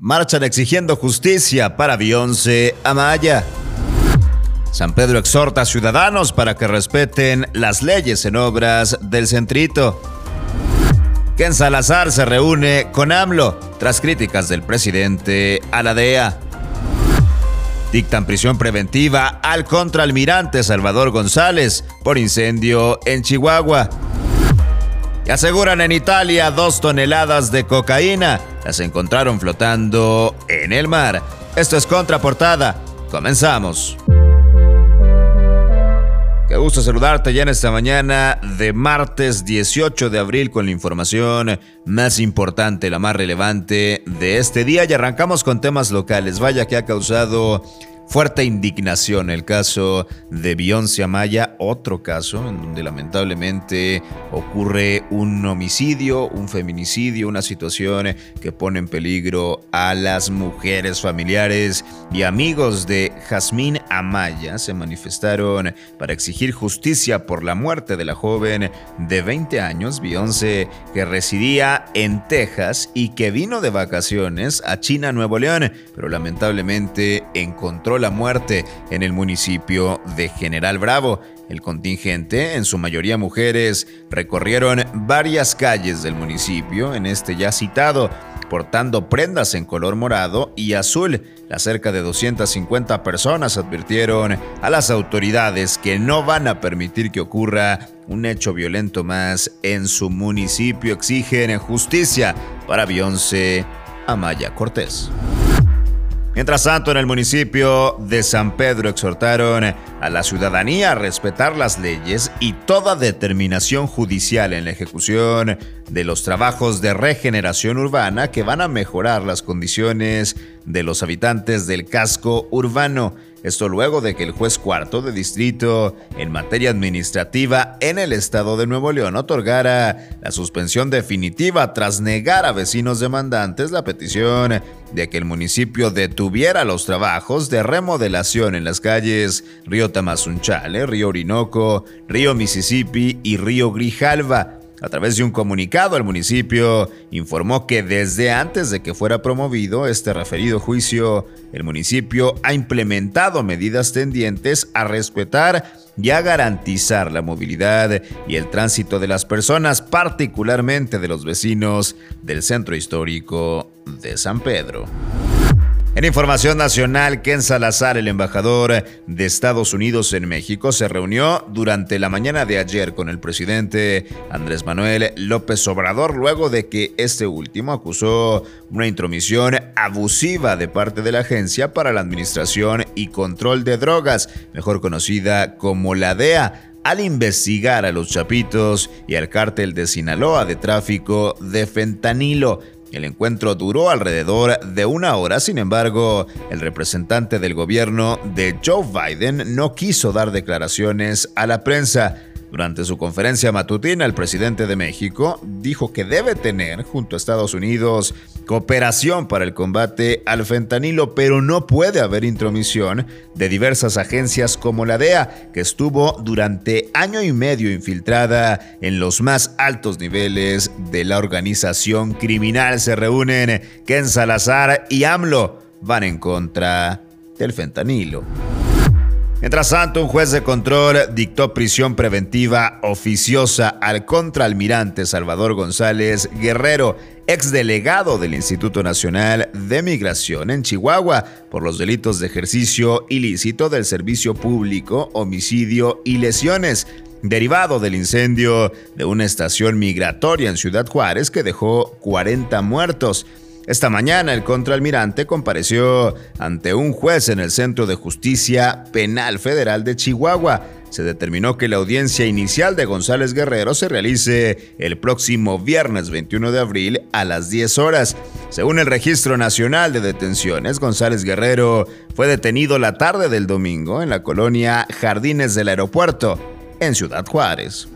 Marchan exigiendo justicia para Beyoncé Amaya. San Pedro exhorta a ciudadanos para que respeten las leyes en obras del centrito. Ken Salazar se reúne con AMLO tras críticas del presidente a la DEA. Dictan prisión preventiva al contraalmirante Salvador González por incendio en Chihuahua. Y aseguran en Italia dos toneladas de cocaína. Las encontraron flotando en el mar. Esto es Contraportada. Comenzamos. Qué gusto saludarte ya en esta mañana de martes 18 de abril con la información más importante, la más relevante de este día y arrancamos con temas locales. Vaya que ha causado Fuerte indignación el caso de Beyoncé Amaya, otro caso en donde lamentablemente ocurre un homicidio, un feminicidio, una situación que pone en peligro a las mujeres familiares y amigos de Jazmín Amaya se manifestaron para exigir justicia por la muerte de la joven de 20 años, Beyoncé, que residía en Texas y que vino de vacaciones a China, Nuevo León, pero lamentablemente encontró la muerte en el municipio de General Bravo. El contingente, en su mayoría mujeres, recorrieron varias calles del municipio en este ya citado, portando prendas en color morado y azul. Las cerca de 250 personas advirtieron a las autoridades que no van a permitir que ocurra un hecho violento más en su municipio. Exigen justicia para Beyoncé Amaya Cortés. Mientras tanto, en el municipio de San Pedro exhortaron a la ciudadanía a respetar las leyes y toda determinación judicial en la ejecución de los trabajos de regeneración urbana que van a mejorar las condiciones de los habitantes del casco urbano. Esto luego de que el juez cuarto de distrito en materia administrativa en el estado de Nuevo León otorgara la suspensión definitiva tras negar a vecinos demandantes la petición de que el municipio detuviera los trabajos de remodelación en las calles Río Tamazunchale, Río Orinoco, Río Mississippi y Río Grijalva a través de un comunicado, el municipio informó que desde antes de que fuera promovido este referido juicio, el municipio ha implementado medidas tendientes a respetar y a garantizar la movilidad y el tránsito de las personas, particularmente de los vecinos del centro histórico de San Pedro. En información nacional, Ken Salazar, el embajador de Estados Unidos en México, se reunió durante la mañana de ayer con el presidente Andrés Manuel López Obrador luego de que este último acusó una intromisión abusiva de parte de la Agencia para la Administración y Control de Drogas, mejor conocida como la DEA al investigar a los Chapitos y al cártel de Sinaloa de tráfico de fentanilo. El encuentro duró alrededor de una hora, sin embargo, el representante del gobierno de Joe Biden no quiso dar declaraciones a la prensa. Durante su conferencia matutina, el presidente de México dijo que debe tener, junto a Estados Unidos, cooperación para el combate al fentanilo, pero no puede haber intromisión de diversas agencias como la DEA, que estuvo durante año y medio infiltrada en los más altos niveles de la organización criminal. Se reúnen Ken Salazar y AMLO van en contra del fentanilo. Mientras tanto, un juez de control dictó prisión preventiva oficiosa al contraalmirante Salvador González Guerrero, exdelegado del Instituto Nacional de Migración en Chihuahua, por los delitos de ejercicio ilícito del servicio público, homicidio y lesiones derivado del incendio de una estación migratoria en Ciudad Juárez que dejó 40 muertos. Esta mañana el contraalmirante compareció ante un juez en el Centro de Justicia Penal Federal de Chihuahua. Se determinó que la audiencia inicial de González Guerrero se realice el próximo viernes 21 de abril a las 10 horas. Según el Registro Nacional de Detenciones, González Guerrero fue detenido la tarde del domingo en la colonia Jardines del Aeropuerto, en Ciudad Juárez.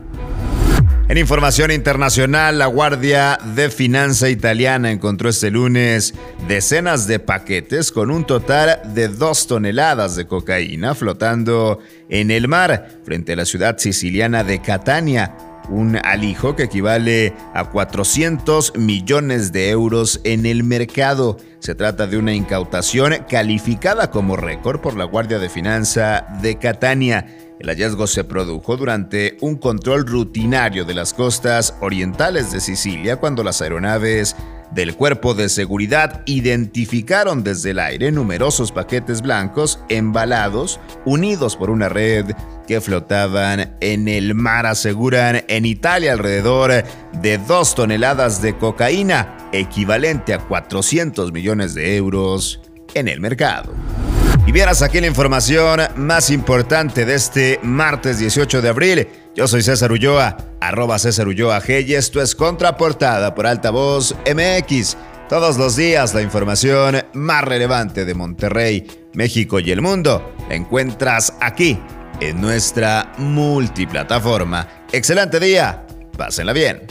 En información internacional, la Guardia de Finanza italiana encontró este lunes decenas de paquetes con un total de dos toneladas de cocaína flotando en el mar frente a la ciudad siciliana de Catania. un alijo que equivale a 400 millones de euros en el mercado. Se trata de una incautación calificada como récord por la Guardia de Finanza de Catania. El hallazgo se produjo durante un control rutinario de las costas orientales de Sicilia cuando las aeronaves del cuerpo de seguridad identificaron desde el aire numerosos paquetes blancos embalados, unidos por una red que flotaban en el mar. Aseguran en Italia alrededor de dos toneladas de cocaína, equivalente a 400 millones de euros en el mercado. Y vieras aquí la información más importante de este martes 18 de abril. Yo soy César Ulloa, arroba César Ulloa G y esto es Contraportada por Altavoz MX. Todos los días la información más relevante de Monterrey, México y el mundo la encuentras aquí en nuestra multiplataforma. Excelente día, pásenla bien.